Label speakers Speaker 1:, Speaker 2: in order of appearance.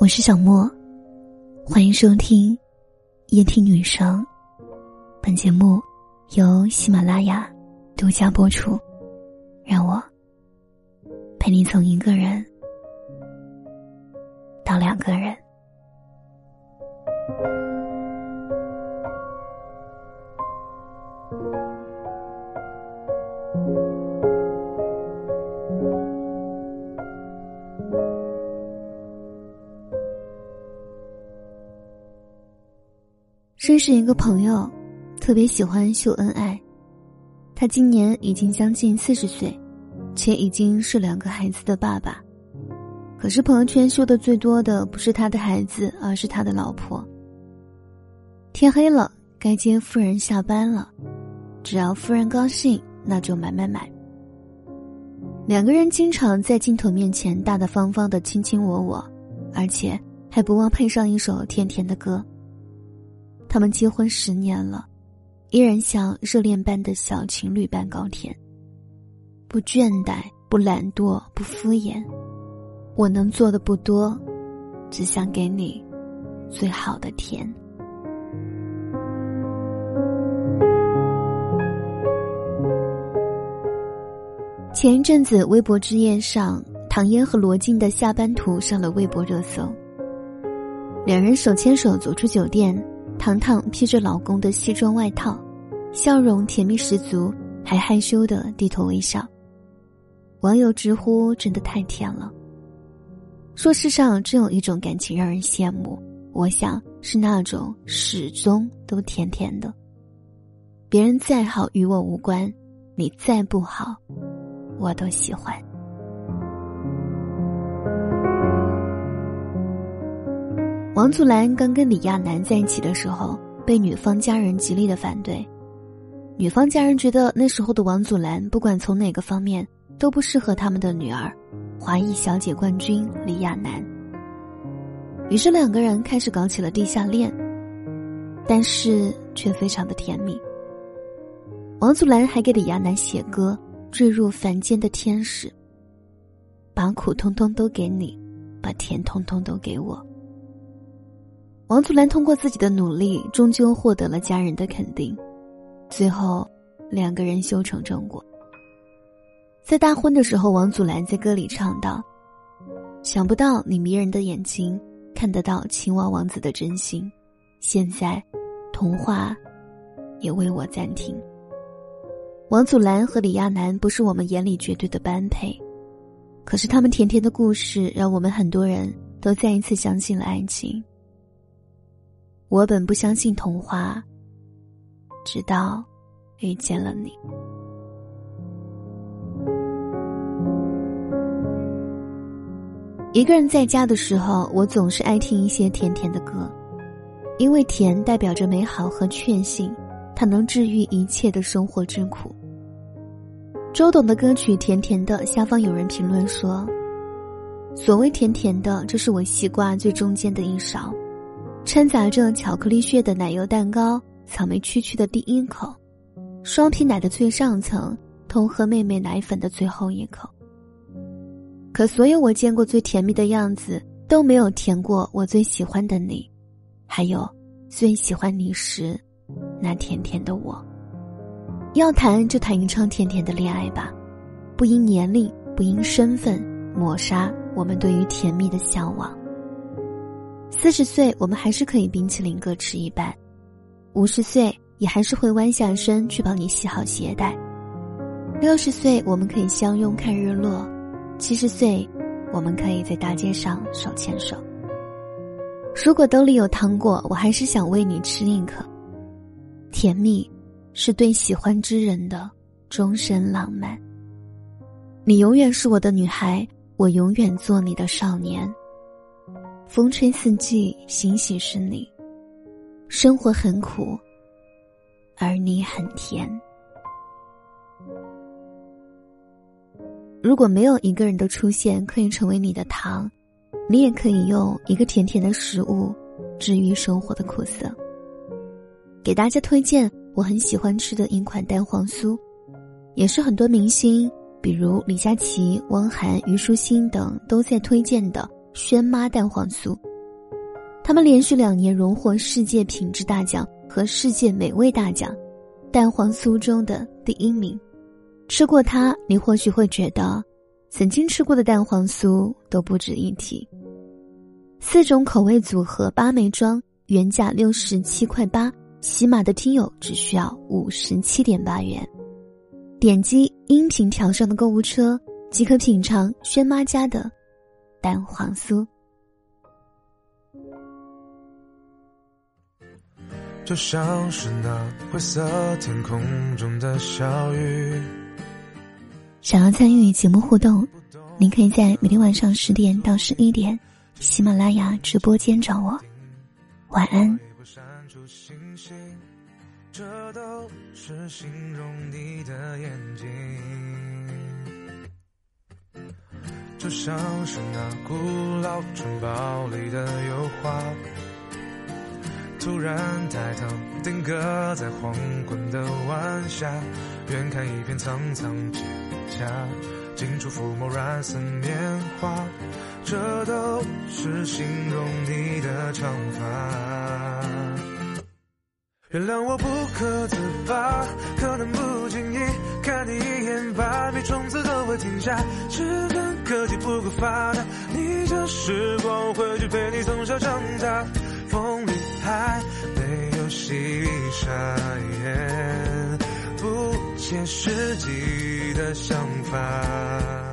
Speaker 1: 我是小莫，欢迎收听夜听女生。本节目由喜马拉雅独家播出。让我陪你从一个人到两个人。认识一个朋友，特别喜欢秀恩爱。他今年已经将近四十岁，且已经是两个孩子的爸爸。可是朋友圈秀的最多的不是他的孩子，而是他的老婆。天黑了，该接夫人下班了，只要夫人高兴，那就买买买。两个人经常在镜头面前大大方方的卿卿我我，而且还不忘配上一首甜甜的歌。他们结婚十年了，依然像热恋般的小情侣般高甜。不倦怠，不懒惰，不敷衍。我能做的不多，只想给你最好的甜。前一阵子，微博之夜上，唐嫣和罗晋的下班图上了微博热搜。两人手牵手走出酒店。糖糖披着老公的西装外套，笑容甜蜜十足，还害羞的低头微笑。网友直呼：“真的太甜了。”说世上真有一种感情让人羡慕，我想是那种始终都甜甜的。别人再好与我无关，你再不好，我都喜欢。王祖蓝刚跟李亚男在一起的时候，被女方家人极力的反对。女方家人觉得那时候的王祖蓝不管从哪个方面都不适合他们的女儿，华裔小姐冠军李亚男。于是两个人开始搞起了地下恋，但是却非常的甜蜜。王祖蓝还给李亚男写歌，坠入凡间的天使。把苦通通都给你，把甜通通都给我。王祖蓝通过自己的努力，终究获得了家人的肯定，最后两个人修成正果。在大婚的时候，王祖蓝在歌里唱道：“想不到你迷人的眼睛看得到青蛙王子的真心，现在童话也为我暂停。”王祖蓝和李亚男不是我们眼里绝对的般配，可是他们甜甜的故事，让我们很多人都再一次相信了爱情。我本不相信童话，直到遇见了你。一个人在家的时候，我总是爱听一些甜甜的歌，因为甜代表着美好和确信，它能治愈一切的生活之苦。周董的歌曲《甜甜的》，下方有人评论说：“所谓甜甜的，这是我西瓜最中间的一勺。”掺杂着巧克力屑的奶油蛋糕，草莓区区的第一口，双皮奶的最上层，同喝妹妹奶粉的最后一口。可所有我见过最甜蜜的样子，都没有甜过我最喜欢的你，还有最喜欢你时，那甜甜的我。要谈就谈一场甜甜的恋爱吧，不因年龄，不因身份，抹杀我们对于甜蜜的向往。四十岁，我们还是可以冰淇淋各吃一半；五十岁，也还是会弯下身去帮你系好鞋带；六十岁，我们可以相拥看日落；七十岁，我们可以在大街上手牵手。如果兜里有糖果，我还是想喂你吃一颗。甜蜜，是对喜欢之人的终身浪漫。你永远是我的女孩，我永远做你的少年。风吹四季，欣喜是你。生活很苦，而你很甜。如果没有一个人的出现可以成为你的糖，你也可以用一个甜甜的食物治愈生活的苦涩。给大家推荐我很喜欢吃的一款蛋黄酥，也是很多明星比如李佳琦、汪涵、虞书欣等都在推荐的轩妈蛋黄酥。他们连续两年荣获世界品质大奖和世界美味大奖，蛋黄酥中的第一名。吃过它，你或许会觉得，曾经吃过的蛋黄酥都不值一提。四种口味组合八枚装，原价六十七块八，喜马的听友只需要五十七点八元。点击音频条上的购物车，即可品尝轩妈家的蛋黄酥。
Speaker 2: 就像是那灰色天空中的小雨。
Speaker 1: 想要参与节目互动，您可以在每天晚上十点到十一点，喜马拉雅直播间找我。晚安。这都是形容你的眼睛，就像是那古老城堡里的油画。突然抬头，定格在黄昏的晚霞，远看一片苍苍蒹葭，近处抚摸软似棉花，这都是形容你的长发。原谅我不可自拔，可能不经意看你一眼，百米冲刺都会停下。只恨科技不够发达，逆着时光回去陪你从小长大。风里还没有细沙，不切实际的想法。